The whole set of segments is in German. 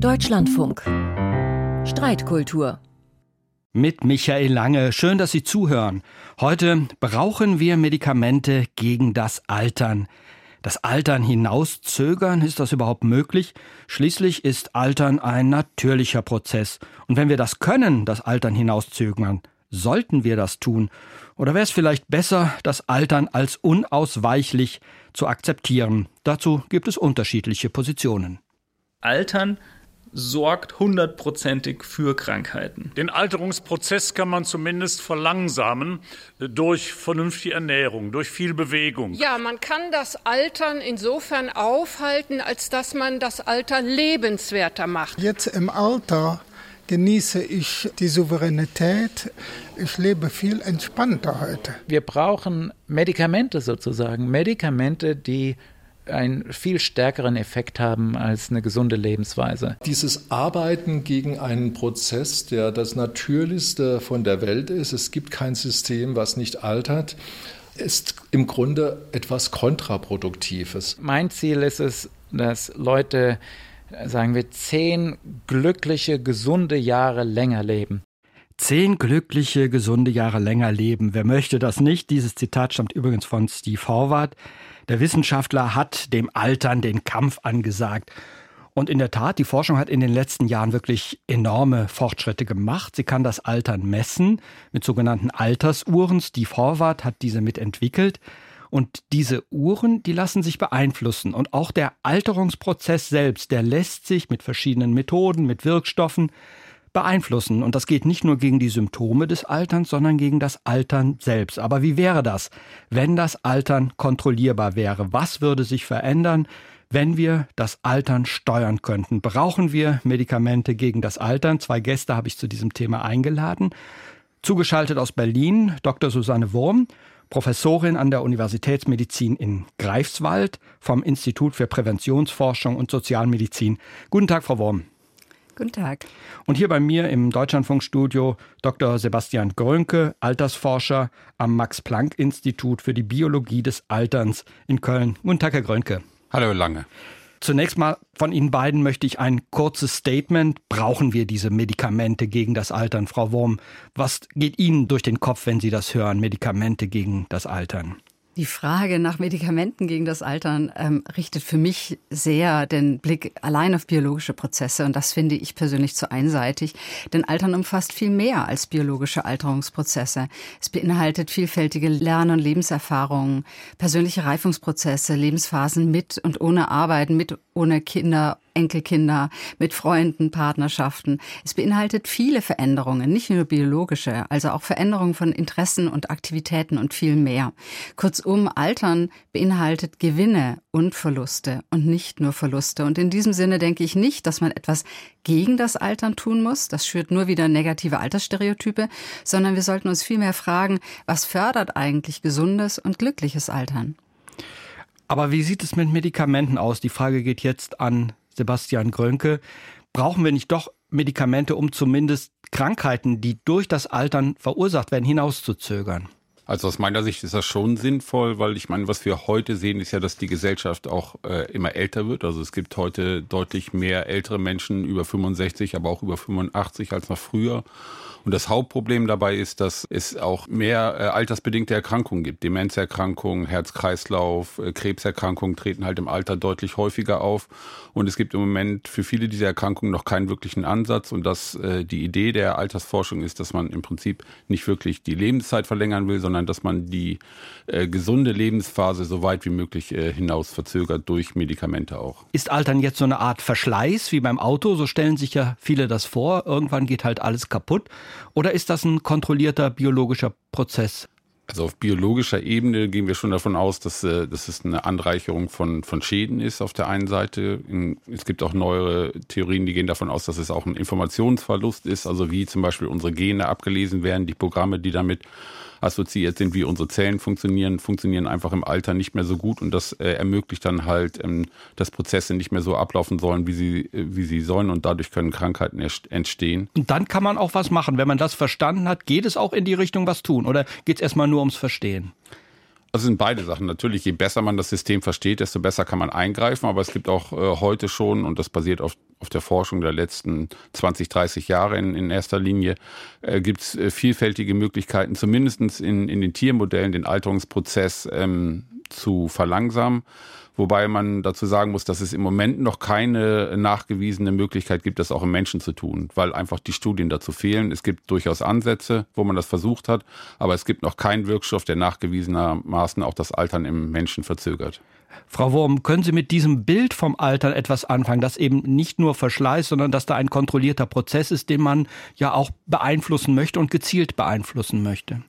Deutschlandfunk. Streitkultur. Mit Michael Lange. Schön, dass Sie zuhören. Heute brauchen wir Medikamente gegen das Altern. Das Altern hinauszögern, ist das überhaupt möglich? Schließlich ist Altern ein natürlicher Prozess. Und wenn wir das können, das Altern hinauszögern, sollten wir das tun? Oder wäre es vielleicht besser, das Altern als unausweichlich zu akzeptieren? Dazu gibt es unterschiedliche Positionen. Altern sorgt hundertprozentig für Krankheiten. Den Alterungsprozess kann man zumindest verlangsamen durch vernünftige Ernährung, durch viel Bewegung. Ja, man kann das Altern insofern aufhalten, als dass man das Alter lebenswerter macht. Jetzt im Alter genieße ich die Souveränität. Ich lebe viel entspannter heute. Wir brauchen Medikamente sozusagen, Medikamente, die einen viel stärkeren Effekt haben als eine gesunde Lebensweise. Dieses Arbeiten gegen einen Prozess, der das Natürlichste von der Welt ist, es gibt kein System, was nicht altert, ist im Grunde etwas Kontraproduktives. Mein Ziel ist es, dass Leute, sagen wir, zehn glückliche, gesunde Jahre länger leben. Zehn glückliche, gesunde Jahre länger leben. Wer möchte das nicht? Dieses Zitat stammt übrigens von Steve Horvath. Der Wissenschaftler hat dem Altern den Kampf angesagt. Und in der Tat, die Forschung hat in den letzten Jahren wirklich enorme Fortschritte gemacht. Sie kann das Altern messen mit sogenannten Altersuhren. Steve Horvath hat diese mitentwickelt. Und diese Uhren, die lassen sich beeinflussen. Und auch der Alterungsprozess selbst, der lässt sich mit verschiedenen Methoden, mit Wirkstoffen beeinflussen. Und das geht nicht nur gegen die Symptome des Alterns, sondern gegen das Altern selbst. Aber wie wäre das, wenn das Altern kontrollierbar wäre? Was würde sich verändern, wenn wir das Altern steuern könnten? Brauchen wir Medikamente gegen das Altern? Zwei Gäste habe ich zu diesem Thema eingeladen. Zugeschaltet aus Berlin Dr. Susanne Wurm, Professorin an der Universitätsmedizin in Greifswald vom Institut für Präventionsforschung und Sozialmedizin. Guten Tag, Frau Wurm. Guten Tag. Und hier bei mir im Deutschlandfunkstudio Dr. Sebastian Grönke, Altersforscher am Max-Planck-Institut für die Biologie des Alterns in Köln. Guten Tag, Herr Grönke. Hallo, Lange. Zunächst mal von Ihnen beiden möchte ich ein kurzes Statement. Brauchen wir diese Medikamente gegen das Altern? Frau Wurm, was geht Ihnen durch den Kopf, wenn Sie das hören, Medikamente gegen das Altern? Die Frage nach Medikamenten gegen das Altern ähm, richtet für mich sehr den Blick allein auf biologische Prozesse und das finde ich persönlich zu einseitig, denn Altern umfasst viel mehr als biologische Alterungsprozesse. Es beinhaltet vielfältige Lern- und Lebenserfahrungen, persönliche Reifungsprozesse, Lebensphasen mit und ohne Arbeiten, mit ohne Kinder Enkelkinder, mit Freunden, Partnerschaften. Es beinhaltet viele Veränderungen, nicht nur biologische, also auch Veränderungen von Interessen und Aktivitäten und viel mehr. Kurzum, Altern beinhaltet Gewinne und Verluste und nicht nur Verluste. Und in diesem Sinne denke ich nicht, dass man etwas gegen das Altern tun muss. Das schürt nur wieder negative Altersstereotype, sondern wir sollten uns vielmehr fragen, was fördert eigentlich gesundes und glückliches Altern? Aber wie sieht es mit Medikamenten aus? Die Frage geht jetzt an Sebastian Grönke, brauchen wir nicht doch Medikamente, um zumindest Krankheiten, die durch das Altern verursacht werden, hinauszuzögern? Also aus meiner Sicht ist das schon sinnvoll, weil ich meine, was wir heute sehen, ist ja, dass die Gesellschaft auch äh, immer älter wird. Also es gibt heute deutlich mehr ältere Menschen über 65, aber auch über 85 als noch früher. Und das Hauptproblem dabei ist, dass es auch mehr äh, altersbedingte Erkrankungen gibt. Demenzerkrankungen, Herz-Kreislauf, äh, Krebserkrankungen treten halt im Alter deutlich häufiger auf. Und es gibt im Moment für viele dieser Erkrankungen noch keinen wirklichen Ansatz. Und dass äh, die Idee der Altersforschung ist, dass man im Prinzip nicht wirklich die Lebenszeit verlängern will, sondern dass man die äh, gesunde Lebensphase so weit wie möglich äh, hinaus verzögert durch Medikamente auch. Ist Altern jetzt so eine Art Verschleiß wie beim Auto? So stellen sich ja viele das vor. Irgendwann geht halt alles kaputt. Oder ist das ein kontrollierter biologischer Prozess? Also auf biologischer Ebene gehen wir schon davon aus, dass, äh, dass es eine Anreicherung von, von Schäden ist auf der einen Seite. Es gibt auch neuere Theorien, die gehen davon aus, dass es auch ein Informationsverlust ist, also wie zum Beispiel unsere Gene abgelesen werden, die Programme, die damit assoziiert sind, wie unsere Zellen funktionieren, funktionieren einfach im Alter nicht mehr so gut und das äh, ermöglicht dann halt, ähm, dass Prozesse nicht mehr so ablaufen sollen, wie sie, äh, wie sie sollen und dadurch können Krankheiten entstehen. Und dann kann man auch was machen. Wenn man das verstanden hat, geht es auch in die Richtung was tun oder geht es erstmal nur ums Verstehen? Also sind beide Sachen. Natürlich, je besser man das System versteht, desto besser kann man eingreifen. Aber es gibt auch äh, heute schon, und das basiert auf, auf der Forschung der letzten 20, 30 Jahre in, in erster Linie, äh, gibt es äh, vielfältige Möglichkeiten, zumindest in, in den Tiermodellen den Alterungsprozess ähm, zu verlangsamen. Wobei man dazu sagen muss, dass es im Moment noch keine nachgewiesene Möglichkeit gibt, das auch im Menschen zu tun, weil einfach die Studien dazu fehlen. Es gibt durchaus Ansätze, wo man das versucht hat, aber es gibt noch keinen Wirkstoff, der nachgewiesenermaßen auch das Altern im Menschen verzögert. Frau Wurm, können Sie mit diesem Bild vom Altern etwas anfangen, dass eben nicht nur Verschleiß, sondern dass da ein kontrollierter Prozess ist, den man ja auch beeinflussen möchte und gezielt beeinflussen möchte?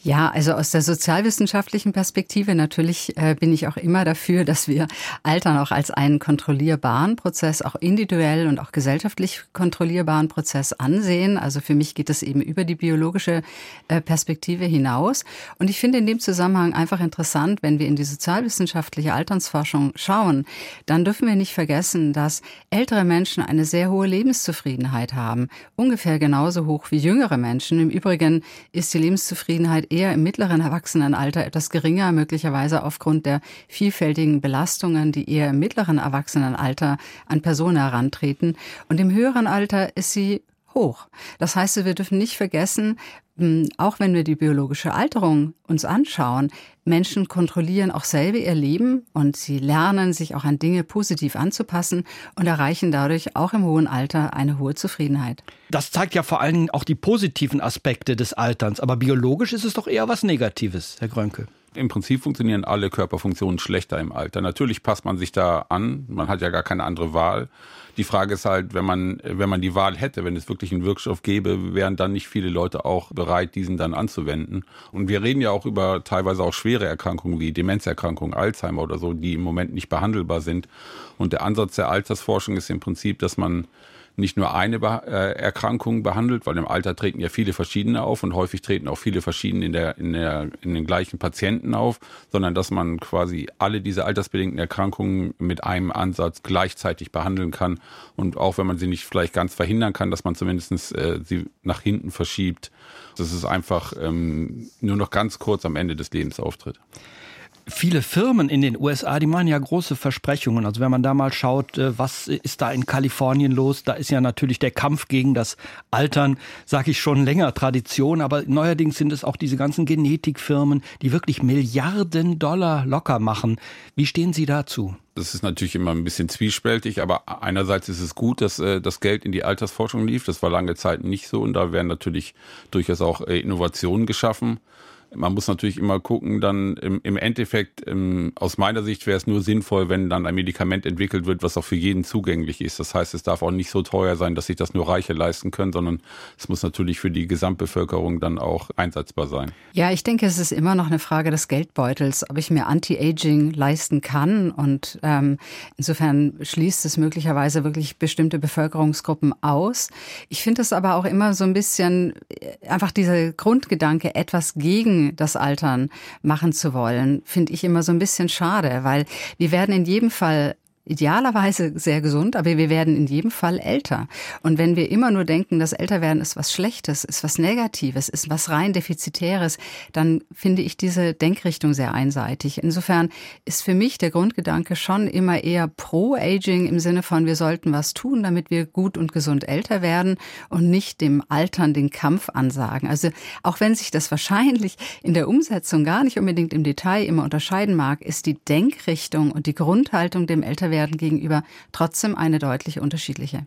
Ja, also aus der sozialwissenschaftlichen Perspektive natürlich äh, bin ich auch immer dafür, dass wir Altern auch als einen kontrollierbaren Prozess, auch individuell und auch gesellschaftlich kontrollierbaren Prozess ansehen. Also für mich geht das eben über die biologische äh, Perspektive hinaus. Und ich finde in dem Zusammenhang einfach interessant, wenn wir in die sozialwissenschaftliche Alternsforschung schauen, dann dürfen wir nicht vergessen, dass ältere Menschen eine sehr hohe Lebenszufriedenheit haben. Ungefähr genauso hoch wie jüngere Menschen. Im Übrigen ist die Lebenszufriedenheit eher im mittleren Erwachsenenalter etwas geringer, möglicherweise aufgrund der vielfältigen Belastungen, die eher im mittleren Erwachsenenalter an Personen herantreten. Und im höheren Alter ist sie hoch. Das heißt, wir dürfen nicht vergessen, auch wenn wir die biologische Alterung uns anschauen, Menschen kontrollieren auch selber ihr Leben und sie lernen, sich auch an Dinge positiv anzupassen und erreichen dadurch auch im hohen Alter eine hohe Zufriedenheit. Das zeigt ja vor allen Dingen auch die positiven Aspekte des Alterns. Aber biologisch ist es doch eher was Negatives, Herr Grönke. Im Prinzip funktionieren alle Körperfunktionen schlechter im Alter. Natürlich passt man sich da an. Man hat ja gar keine andere Wahl. Die Frage ist halt, wenn man, wenn man die Wahl hätte, wenn es wirklich einen Wirkstoff gäbe, wären dann nicht viele Leute auch bereit, diesen dann anzuwenden. Und wir reden ja auch über teilweise auch schwere Erkrankungen wie Demenzerkrankungen, Alzheimer oder so, die im Moment nicht behandelbar sind. Und der Ansatz der Altersforschung ist im Prinzip, dass man nicht nur eine äh, Erkrankung behandelt, weil im Alter treten ja viele verschiedene auf und häufig treten auch viele verschiedene in, der, in, der, in den gleichen Patienten auf, sondern dass man quasi alle diese altersbedingten Erkrankungen mit einem Ansatz gleichzeitig behandeln kann und auch wenn man sie nicht vielleicht ganz verhindern kann, dass man zumindest äh, sie nach hinten verschiebt. Das ist einfach ähm, nur noch ganz kurz am Ende des Lebens auftritt viele Firmen in den USA, die machen ja große Versprechungen. Also wenn man da mal schaut, äh, was ist da in Kalifornien los, da ist ja natürlich der Kampf gegen das Altern, sage ich schon länger Tradition, aber neuerdings sind es auch diese ganzen Genetikfirmen, die wirklich Milliarden Dollar locker machen. Wie stehen Sie dazu? Das ist natürlich immer ein bisschen zwiespältig, aber einerseits ist es gut, dass äh, das Geld in die Altersforschung lief. Das war lange Zeit nicht so und da werden natürlich durchaus auch äh, Innovationen geschaffen. Man muss natürlich immer gucken, dann im, im Endeffekt, im, aus meiner Sicht wäre es nur sinnvoll, wenn dann ein Medikament entwickelt wird, was auch für jeden zugänglich ist. Das heißt, es darf auch nicht so teuer sein, dass sich das nur Reiche leisten können, sondern es muss natürlich für die Gesamtbevölkerung dann auch einsetzbar sein. Ja, ich denke, es ist immer noch eine Frage des Geldbeutels, ob ich mir Anti-Aging leisten kann. Und ähm, insofern schließt es möglicherweise wirklich bestimmte Bevölkerungsgruppen aus. Ich finde es aber auch immer so ein bisschen äh, einfach dieser Grundgedanke, etwas gegen das Altern machen zu wollen, finde ich immer so ein bisschen schade, weil wir werden in jedem Fall idealerweise sehr gesund, aber wir werden in jedem Fall älter. Und wenn wir immer nur denken, dass Älterwerden ist was Schlechtes, ist was Negatives, ist was rein Defizitäres, dann finde ich diese Denkrichtung sehr einseitig. Insofern ist für mich der Grundgedanke schon immer eher pro Aging im Sinne von, wir sollten was tun, damit wir gut und gesund älter werden und nicht dem Altern den Kampf ansagen. Also auch wenn sich das wahrscheinlich in der Umsetzung gar nicht unbedingt im Detail immer unterscheiden mag, ist die Denkrichtung und die Grundhaltung dem Älterwerden werden gegenüber trotzdem eine deutlich unterschiedliche.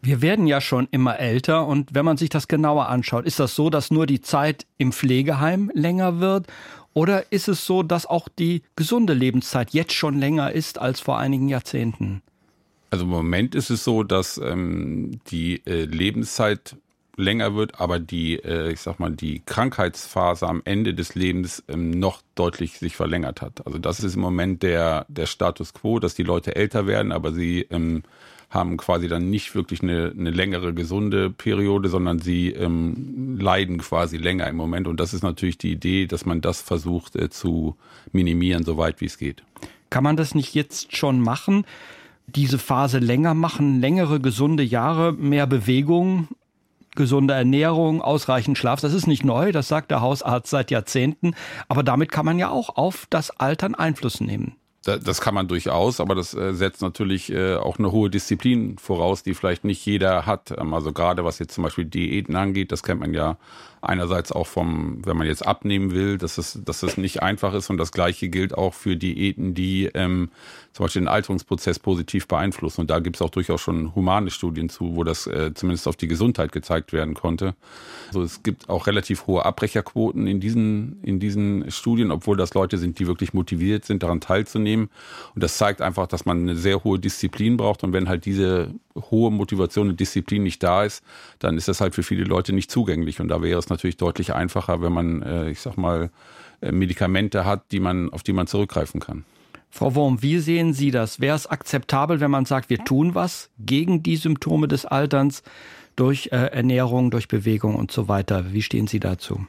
Wir werden ja schon immer älter und wenn man sich das genauer anschaut, ist das so, dass nur die Zeit im Pflegeheim länger wird oder ist es so, dass auch die gesunde Lebenszeit jetzt schon länger ist als vor einigen Jahrzehnten? Also im Moment ist es so, dass ähm, die äh, Lebenszeit länger wird, aber die, äh, ich sag mal, die Krankheitsphase am Ende des Lebens ähm, noch deutlich sich verlängert hat. Also das ist im Moment der, der Status quo, dass die Leute älter werden, aber sie ähm, haben quasi dann nicht wirklich eine, eine längere gesunde Periode, sondern sie ähm, leiden quasi länger im Moment. Und das ist natürlich die Idee, dass man das versucht äh, zu minimieren, soweit wie es geht. Kann man das nicht jetzt schon machen? Diese Phase länger machen, längere gesunde Jahre, mehr Bewegung, gesunde Ernährung, ausreichend Schlaf. Das ist nicht neu, das sagt der Hausarzt seit Jahrzehnten. Aber damit kann man ja auch auf das Altern Einfluss nehmen. Das kann man durchaus, aber das äh, setzt natürlich äh, auch eine hohe Disziplin voraus, die vielleicht nicht jeder hat. Ähm, also gerade was jetzt zum Beispiel Diäten angeht, das kennt man ja einerseits auch vom, wenn man jetzt abnehmen will, dass es, dass es nicht einfach ist und das Gleiche gilt auch für Diäten, die ähm, zum Beispiel den Alterungsprozess positiv beeinflussen. Und da gibt es auch durchaus schon humane Studien zu, wo das äh, zumindest auf die Gesundheit gezeigt werden konnte. Also es gibt auch relativ hohe Abbrecherquoten in diesen, in diesen Studien, obwohl das Leute sind, die wirklich motiviert sind, daran teilzunehmen. Und das zeigt einfach, dass man eine sehr hohe Disziplin braucht. Und wenn halt diese hohe Motivation und Disziplin nicht da ist, dann ist das halt für viele Leute nicht zugänglich. Und da wäre es natürlich deutlich einfacher, wenn man, äh, ich sag mal, äh, Medikamente hat, die man, auf die man zurückgreifen kann. Frau Wurm, wie sehen Sie das? Wäre es akzeptabel, wenn man sagt, wir tun was gegen die Symptome des Alterns durch äh, Ernährung, durch Bewegung und so weiter? Wie stehen Sie dazu?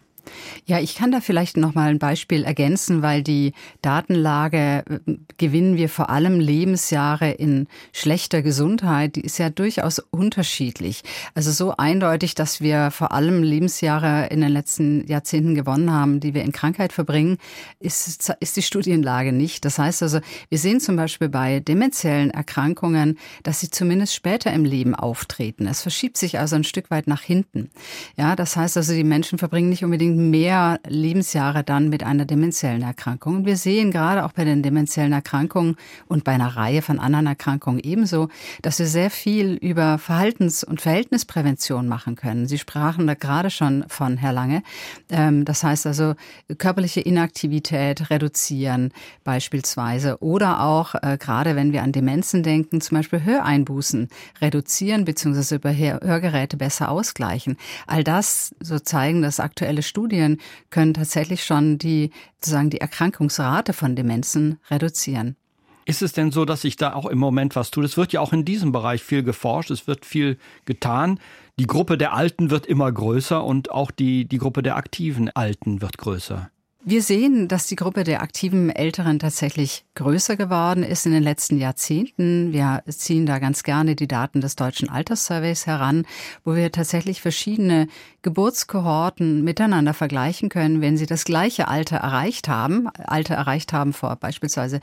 Ja, ich kann da vielleicht noch mal ein Beispiel ergänzen, weil die Datenlage äh, gewinnen wir vor allem Lebensjahre in schlechter Gesundheit, die ist ja durchaus unterschiedlich. Also so eindeutig, dass wir vor allem Lebensjahre in den letzten Jahrzehnten gewonnen haben, die wir in Krankheit verbringen, ist, ist die Studienlage nicht. Das heißt also, wir sehen zum Beispiel bei demenziellen Erkrankungen, dass sie zumindest später im Leben auftreten. Es verschiebt sich also ein Stück weit nach hinten. Ja, das heißt also, die Menschen verbringen nicht unbedingt mehr Lebensjahre dann mit einer demenziellen Erkrankung. Und wir sehen gerade auch bei den demenziellen Erkrankungen und bei einer Reihe von anderen Erkrankungen ebenso, dass wir sehr viel über Verhaltens- und Verhältnisprävention machen können. Sie sprachen da gerade schon von, Herr Lange. Ähm, das heißt also körperliche Inaktivität reduzieren beispielsweise oder auch äh, gerade wenn wir an Demenzen denken, zum Beispiel Höreinbußen reduzieren bzw. über Hörgeräte besser ausgleichen. All das so zeigen das aktuelle Studien Studien können tatsächlich schon die, sozusagen die Erkrankungsrate von Demenzen reduzieren. Ist es denn so, dass sich da auch im Moment was tut? Es wird ja auch in diesem Bereich viel geforscht, es wird viel getan. Die Gruppe der Alten wird immer größer und auch die, die Gruppe der aktiven Alten wird größer. Wir sehen, dass die Gruppe der aktiven Älteren tatsächlich größer geworden ist in den letzten Jahrzehnten. Wir ziehen da ganz gerne die Daten des Deutschen Alterssurveys heran, wo wir tatsächlich verschiedene Geburtskohorten miteinander vergleichen können, wenn sie das gleiche Alter erreicht haben, Alter erreicht haben vor beispielsweise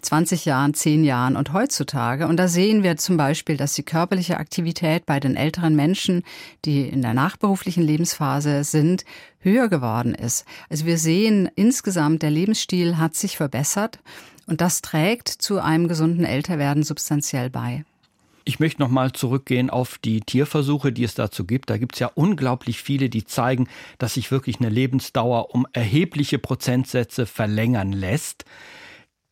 20 Jahren, 10 Jahren und heutzutage. Und da sehen wir zum Beispiel, dass die körperliche Aktivität bei den älteren Menschen, die in der nachberuflichen Lebensphase sind, höher geworden ist. Also wir sehen insgesamt, der Lebensstil hat sich verbessert und das trägt zu einem gesunden Älterwerden substanziell bei. Ich möchte noch mal zurückgehen auf die Tierversuche, die es dazu gibt. Da gibt es ja unglaublich viele, die zeigen, dass sich wirklich eine Lebensdauer um erhebliche Prozentsätze verlängern lässt.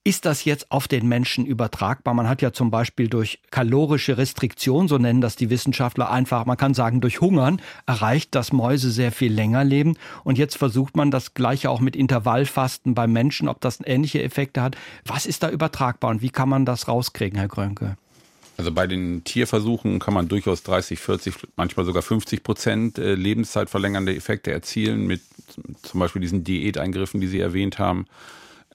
Ist das jetzt auf den Menschen übertragbar? Man hat ja zum Beispiel durch kalorische Restriktion, so nennen das die Wissenschaftler einfach, man kann sagen durch Hungern, erreicht, dass Mäuse sehr viel länger leben. Und jetzt versucht man das Gleiche auch mit Intervallfasten beim Menschen, ob das ähnliche Effekte hat. Was ist da übertragbar und wie kann man das rauskriegen, Herr Grönke? Also bei den Tierversuchen kann man durchaus 30, 40, manchmal sogar 50 Prozent äh, Lebenszeit verlängernde Effekte erzielen mit zum Beispiel diesen Diäteingriffen, die Sie erwähnt haben.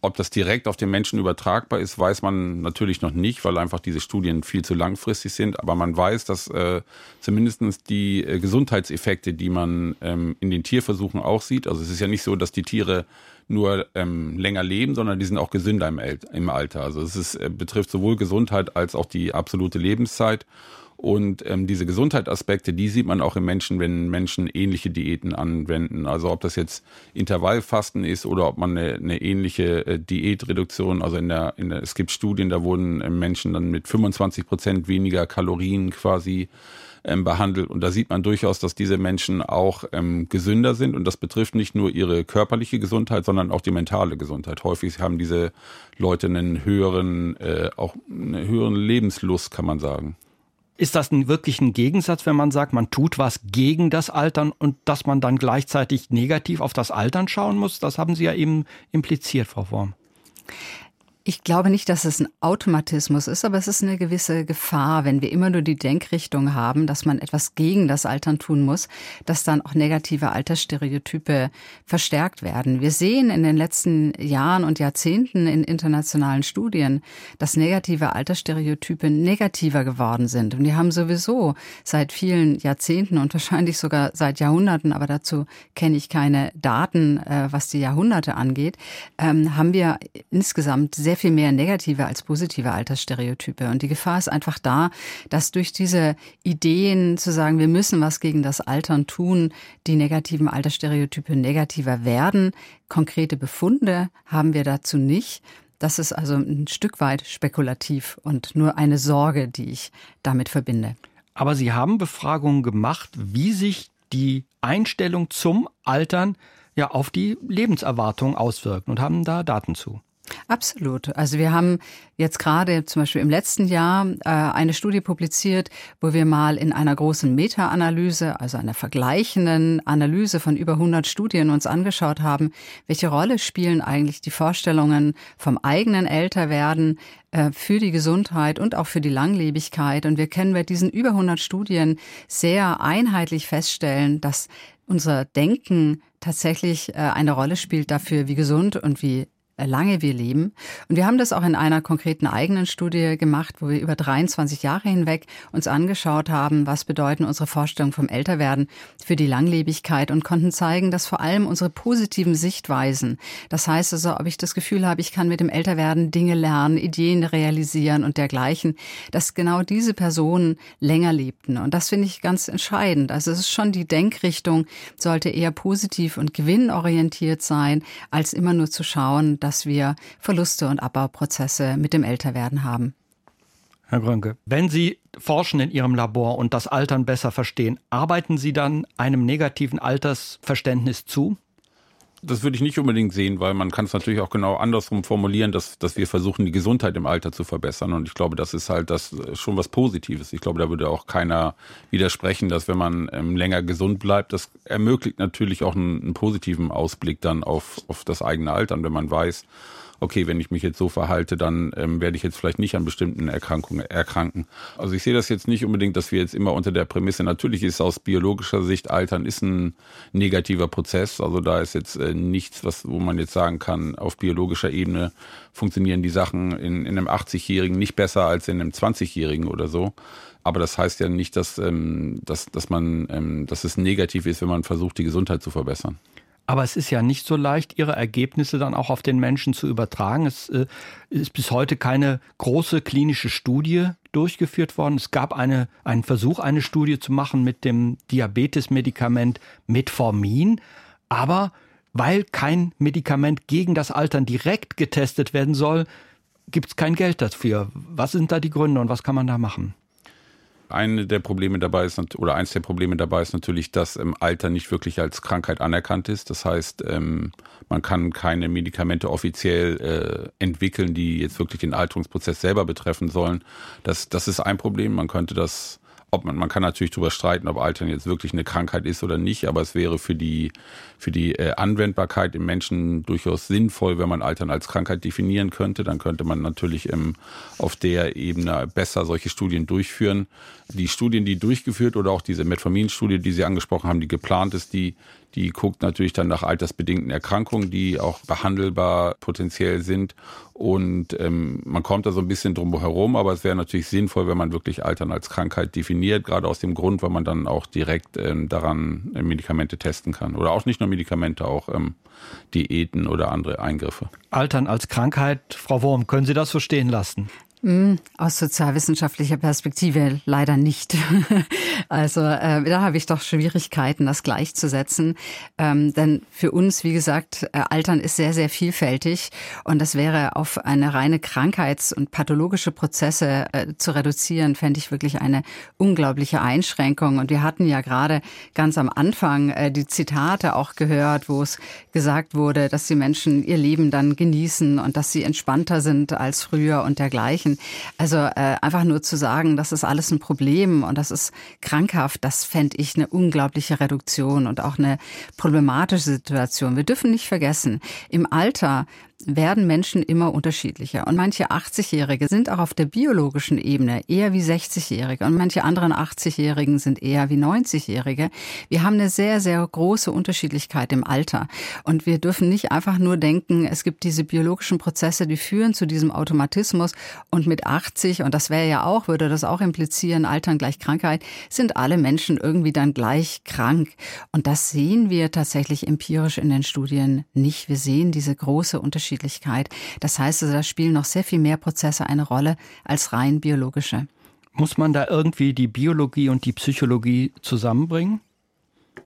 Ob das direkt auf den Menschen übertragbar ist, weiß man natürlich noch nicht, weil einfach diese Studien viel zu langfristig sind. Aber man weiß, dass äh, zumindest die äh, Gesundheitseffekte, die man ähm, in den Tierversuchen auch sieht, also es ist ja nicht so, dass die Tiere nur ähm, länger leben, sondern die sind auch gesünder im, im Alter. Also es ist, äh, betrifft sowohl Gesundheit als auch die absolute Lebenszeit. Und ähm, diese Gesundheitsaspekte, die sieht man auch im Menschen, wenn Menschen ähnliche Diäten anwenden. Also ob das jetzt Intervallfasten ist oder ob man eine, eine ähnliche äh, Diätreduktion, also in der, in der, es gibt Studien, da wurden äh, Menschen dann mit 25 Prozent weniger Kalorien quasi ähm, behandelt. Und da sieht man durchaus, dass diese Menschen auch ähm, gesünder sind. Und das betrifft nicht nur ihre körperliche Gesundheit, sondern auch die mentale Gesundheit. Häufig haben diese Leute einen höheren, äh, auch eine höheren Lebenslust, kann man sagen. Ist das ein, wirklich ein Gegensatz, wenn man sagt, man tut was gegen das Altern und dass man dann gleichzeitig negativ auf das Altern schauen muss? Das haben Sie ja eben impliziert, Frau Worm. Ich glaube nicht, dass es ein Automatismus ist, aber es ist eine gewisse Gefahr, wenn wir immer nur die Denkrichtung haben, dass man etwas gegen das Altern tun muss, dass dann auch negative Altersstereotype verstärkt werden. Wir sehen in den letzten Jahren und Jahrzehnten in internationalen Studien, dass negative Altersstereotype negativer geworden sind. Und die haben sowieso seit vielen Jahrzehnten und wahrscheinlich sogar seit Jahrhunderten, aber dazu kenne ich keine Daten, äh, was die Jahrhunderte angeht, ähm, haben wir insgesamt sehr sehr viel mehr negative als positive Altersstereotype. Und die Gefahr ist einfach da, dass durch diese Ideen zu sagen, wir müssen was gegen das Altern tun, die negativen Altersstereotype negativer werden. Konkrete Befunde haben wir dazu nicht. Das ist also ein Stück weit spekulativ und nur eine Sorge, die ich damit verbinde. Aber Sie haben Befragungen gemacht, wie sich die Einstellung zum Altern ja auf die Lebenserwartung auswirkt und haben da Daten zu. Absolut. Also wir haben jetzt gerade zum Beispiel im letzten Jahr äh, eine Studie publiziert, wo wir mal in einer großen Meta-Analyse, also einer vergleichenden Analyse von über 100 Studien uns angeschaut haben, welche Rolle spielen eigentlich die Vorstellungen vom eigenen Älterwerden äh, für die Gesundheit und auch für die Langlebigkeit. Und wir können bei diesen über 100 Studien sehr einheitlich feststellen, dass unser Denken tatsächlich äh, eine Rolle spielt dafür, wie gesund und wie lange wir leben. Und wir haben das auch in einer konkreten eigenen Studie gemacht, wo wir über 23 Jahre hinweg uns angeschaut haben, was bedeuten unsere Vorstellungen vom Älterwerden für die Langlebigkeit und konnten zeigen, dass vor allem unsere positiven Sichtweisen, das heißt also, ob ich das Gefühl habe, ich kann mit dem Älterwerden Dinge lernen, Ideen realisieren und dergleichen, dass genau diese Personen länger lebten. Und das finde ich ganz entscheidend. Also es ist schon die Denkrichtung, sollte eher positiv und gewinnorientiert sein, als immer nur zu schauen, dass wir Verluste und Abbauprozesse mit dem Älterwerden haben. Herr Grönke, wenn Sie forschen in Ihrem Labor und das Altern besser verstehen, arbeiten Sie dann einem negativen Altersverständnis zu? Das würde ich nicht unbedingt sehen, weil man kann es natürlich auch genau andersrum formulieren, dass, dass wir versuchen, die Gesundheit im Alter zu verbessern. Und ich glaube, das ist halt das äh, schon was Positives. Ich glaube, da würde auch keiner widersprechen, dass wenn man ähm, länger gesund bleibt, das ermöglicht natürlich auch einen, einen positiven Ausblick dann auf, auf das eigene Altern, wenn man weiß, okay, wenn ich mich jetzt so verhalte, dann ähm, werde ich jetzt vielleicht nicht an bestimmten Erkrankungen erkranken. Also ich sehe das jetzt nicht unbedingt, dass wir jetzt immer unter der Prämisse, natürlich ist aus biologischer Sicht Altern ist ein negativer Prozess. Also da ist jetzt äh, nichts, was, wo man jetzt sagen kann, auf biologischer Ebene funktionieren die Sachen in, in einem 80-Jährigen nicht besser als in einem 20-Jährigen oder so. Aber das heißt ja nicht, dass, ähm, dass, dass man, ähm, dass es negativ ist, wenn man versucht, die Gesundheit zu verbessern. Aber es ist ja nicht so leicht, Ihre Ergebnisse dann auch auf den Menschen zu übertragen. Es äh, ist bis heute keine große klinische Studie durchgeführt worden. Es gab eine, einen Versuch, eine Studie zu machen mit dem Diabetesmedikament Metformin. Aber weil kein Medikament gegen das Altern direkt getestet werden soll, gibt es kein Geld dafür. Was sind da die Gründe und was kann man da machen? Eine der Probleme dabei ist, oder eins der Probleme dabei ist natürlich, dass ähm, Alter nicht wirklich als Krankheit anerkannt ist. Das heißt, ähm, man kann keine Medikamente offiziell äh, entwickeln, die jetzt wirklich den Alterungsprozess selber betreffen sollen. Das, das ist ein Problem. Man könnte das ob man, man kann natürlich darüber streiten, ob Altern jetzt wirklich eine Krankheit ist oder nicht, aber es wäre für die, für die äh, Anwendbarkeit im Menschen durchaus sinnvoll, wenn man Altern als Krankheit definieren könnte. Dann könnte man natürlich ähm, auf der Ebene besser solche Studien durchführen. Die Studien, die durchgeführt oder auch diese Metformin-Studie, die Sie angesprochen haben, die geplant ist, die die guckt natürlich dann nach altersbedingten Erkrankungen, die auch behandelbar potenziell sind. Und ähm, man kommt da so ein bisschen drum herum, aber es wäre natürlich sinnvoll, wenn man wirklich Altern als Krankheit definiert, gerade aus dem Grund, weil man dann auch direkt ähm, daran äh, Medikamente testen kann. Oder auch nicht nur Medikamente, auch ähm, Diäten oder andere Eingriffe. Altern als Krankheit, Frau Wurm, können Sie das so stehen lassen? Hm, aus sozialwissenschaftlicher Perspektive leider nicht. Also äh, da habe ich doch Schwierigkeiten, das gleichzusetzen. Ähm, denn für uns, wie gesagt, äh, Altern ist sehr, sehr vielfältig und das wäre auf eine reine Krankheits- und pathologische Prozesse äh, zu reduzieren, fände ich wirklich eine unglaubliche Einschränkung. Und wir hatten ja gerade ganz am Anfang äh, die Zitate auch gehört, wo es gesagt wurde, dass die Menschen ihr Leben dann genießen und dass sie entspannter sind als früher und dergleichen. Also äh, einfach nur zu sagen, das ist alles ein Problem und das ist krankhaft, das fände ich eine unglaubliche Reduktion und auch eine problematische Situation. Wir dürfen nicht vergessen, im Alter werden Menschen immer unterschiedlicher. Und manche 80-Jährige sind auch auf der biologischen Ebene eher wie 60-Jährige und manche anderen 80-Jährigen sind eher wie 90-Jährige. Wir haben eine sehr, sehr große Unterschiedlichkeit im Alter. Und wir dürfen nicht einfach nur denken, es gibt diese biologischen Prozesse, die führen zu diesem Automatismus und mit 80, und das wäre ja auch, würde das auch implizieren, Altern gleich Krankheit, sind alle Menschen irgendwie dann gleich krank. Und das sehen wir tatsächlich empirisch in den Studien nicht. Wir sehen diese große Unterschiedlichkeit. Das heißt also, da spielen noch sehr viel mehr Prozesse eine Rolle als rein biologische. Muss man da irgendwie die Biologie und die Psychologie zusammenbringen?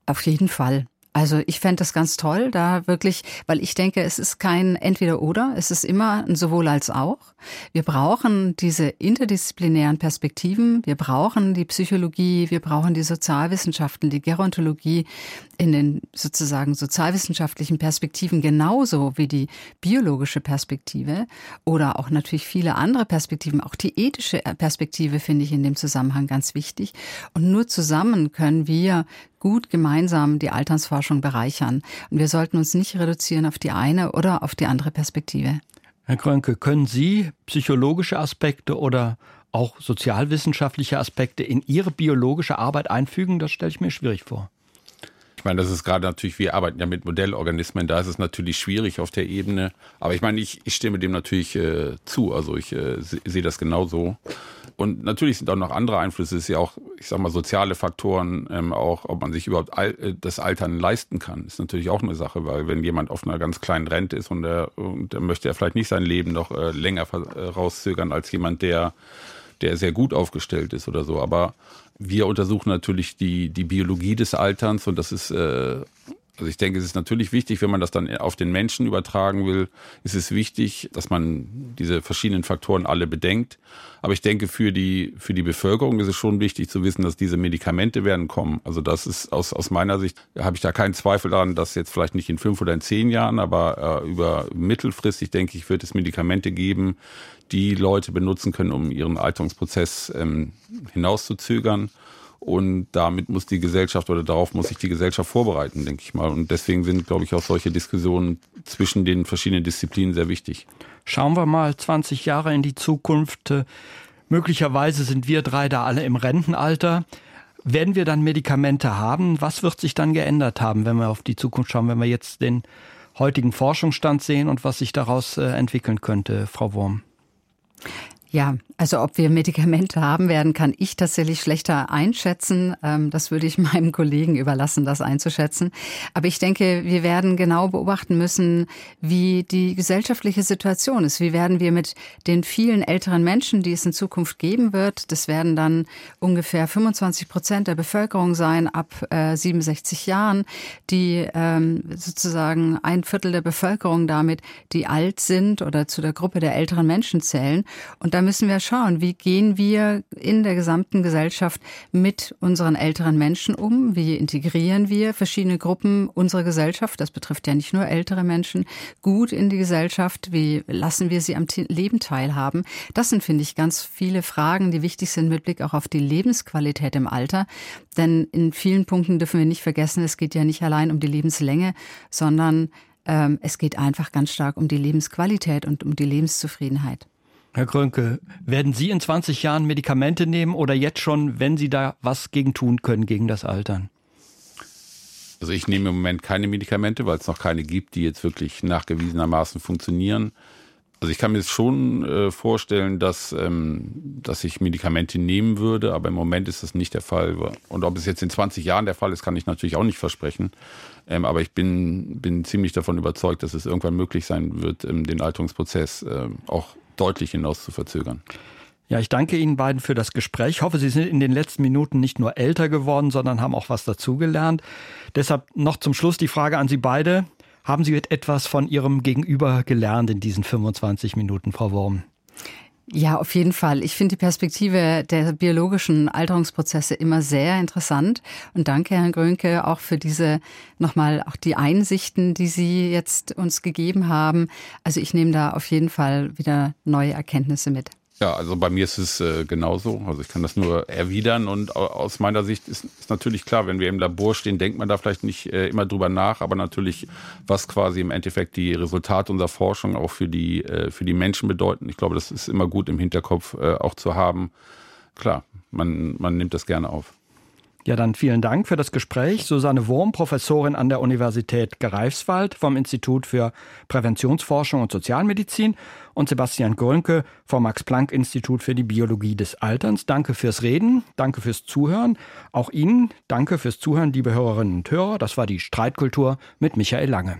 Auf jeden Fall. Also ich fände das ganz toll, da wirklich, weil ich denke, es ist kein Entweder-Oder, es ist immer ein sowohl als auch. Wir brauchen diese interdisziplinären Perspektiven, wir brauchen die Psychologie, wir brauchen die Sozialwissenschaften, die Gerontologie in den sozusagen sozialwissenschaftlichen Perspektiven genauso wie die biologische Perspektive oder auch natürlich viele andere Perspektiven. Auch die ethische Perspektive finde ich in dem Zusammenhang ganz wichtig. Und nur zusammen können wir gut gemeinsam die Alternsforschung bereichern. Und wir sollten uns nicht reduzieren auf die eine oder auf die andere Perspektive. Herr Krönke, können Sie psychologische Aspekte oder auch sozialwissenschaftliche Aspekte in Ihre biologische Arbeit einfügen? Das stelle ich mir schwierig vor. Ich meine, das ist gerade natürlich, wir arbeiten ja mit Modellorganismen, da ist es natürlich schwierig auf der Ebene. Aber ich meine, ich, ich stimme dem natürlich äh, zu. Also ich äh, sehe das genauso. Und natürlich sind auch noch andere Einflüsse. Es ist ja auch, ich sag mal, soziale Faktoren, ähm, auch ob man sich überhaupt al äh, das Altern leisten kann, ist natürlich auch eine Sache, weil wenn jemand auf einer ganz kleinen Rente ist und er, und er möchte er vielleicht nicht sein Leben noch äh, länger äh, rauszögern als jemand, der der sehr gut aufgestellt ist oder so. Aber wir untersuchen natürlich die, die Biologie des Alterns und das ist äh, also ich denke, es ist natürlich wichtig, wenn man das dann auf den Menschen übertragen will, ist es wichtig, dass man diese verschiedenen Faktoren alle bedenkt. Aber ich denke, für die, für die Bevölkerung ist es schon wichtig zu wissen, dass diese Medikamente werden kommen. Also das ist aus, aus meiner Sicht, habe ich da keinen Zweifel daran, dass jetzt vielleicht nicht in fünf oder in zehn Jahren, aber äh, über mittelfristig, denke ich, wird es Medikamente geben, die Leute benutzen können, um ihren Alterungsprozess ähm, hinauszuzögern. Und damit muss die Gesellschaft oder darauf muss sich die Gesellschaft vorbereiten, denke ich mal. Und deswegen sind, glaube ich, auch solche Diskussionen zwischen den verschiedenen Disziplinen sehr wichtig. Schauen wir mal 20 Jahre in die Zukunft. Möglicherweise sind wir drei da alle im Rentenalter. Werden wir dann Medikamente haben? Was wird sich dann geändert haben, wenn wir auf die Zukunft schauen, wenn wir jetzt den heutigen Forschungsstand sehen und was sich daraus äh, entwickeln könnte, Frau Wurm? Ja, also ob wir Medikamente haben werden, kann ich tatsächlich schlechter einschätzen. Ähm, das würde ich meinem Kollegen überlassen, das einzuschätzen. Aber ich denke, wir werden genau beobachten müssen, wie die gesellschaftliche Situation ist. Wie werden wir mit den vielen älteren Menschen, die es in Zukunft geben wird, das werden dann ungefähr 25 Prozent der Bevölkerung sein ab 67 äh, Jahren, die ähm, sozusagen ein Viertel der Bevölkerung damit, die alt sind oder zu der Gruppe der älteren Menschen zählen. Und da müssen wir schauen, wie gehen wir in der gesamten Gesellschaft mit unseren älteren Menschen um? Wie integrieren wir verschiedene Gruppen unserer Gesellschaft? Das betrifft ja nicht nur ältere Menschen gut in die Gesellschaft. Wie lassen wir sie am Leben teilhaben? Das sind, finde ich, ganz viele Fragen, die wichtig sind mit Blick auch auf die Lebensqualität im Alter. Denn in vielen Punkten dürfen wir nicht vergessen, es geht ja nicht allein um die Lebenslänge, sondern ähm, es geht einfach ganz stark um die Lebensqualität und um die Lebenszufriedenheit. Herr Krönke, werden Sie in 20 Jahren Medikamente nehmen oder jetzt schon, wenn Sie da was gegen tun können, gegen das Altern? Also ich nehme im Moment keine Medikamente, weil es noch keine gibt, die jetzt wirklich nachgewiesenermaßen funktionieren. Also ich kann mir schon äh, vorstellen, dass, ähm, dass ich Medikamente nehmen würde, aber im Moment ist das nicht der Fall. Und ob es jetzt in 20 Jahren der Fall ist, kann ich natürlich auch nicht versprechen. Ähm, aber ich bin, bin ziemlich davon überzeugt, dass es irgendwann möglich sein wird, ähm, den Alterungsprozess auch deutlich hinaus zu verzögern. Ja, ich danke Ihnen beiden für das Gespräch. Ich hoffe, Sie sind in den letzten Minuten nicht nur älter geworden, sondern haben auch was dazugelernt. Deshalb noch zum Schluss die Frage an Sie beide. Haben Sie etwas von Ihrem Gegenüber gelernt in diesen 25 Minuten, Frau Worm? Ja, auf jeden Fall. Ich finde die Perspektive der biologischen Alterungsprozesse immer sehr interessant. Und danke, Herrn Grönke, auch für diese nochmal auch die Einsichten, die Sie jetzt uns gegeben haben. Also ich nehme da auf jeden Fall wieder neue Erkenntnisse mit. Ja, also bei mir ist es äh, genauso. Also ich kann das nur erwidern und aus meiner Sicht ist, ist, natürlich klar, wenn wir im Labor stehen, denkt man da vielleicht nicht äh, immer drüber nach, aber natürlich, was quasi im Endeffekt die Resultate unserer Forschung auch für die, äh, für die Menschen bedeuten. Ich glaube, das ist immer gut im Hinterkopf äh, auch zu haben. Klar, man, man nimmt das gerne auf. Ja, dann vielen Dank für das Gespräch. Susanne Wurm, Professorin an der Universität Greifswald vom Institut für Präventionsforschung und Sozialmedizin und Sebastian Grönke vom Max-Planck-Institut für die Biologie des Alterns. Danke fürs Reden, danke fürs Zuhören. Auch Ihnen danke fürs Zuhören, liebe Hörerinnen und Hörer. Das war die Streitkultur mit Michael Lange.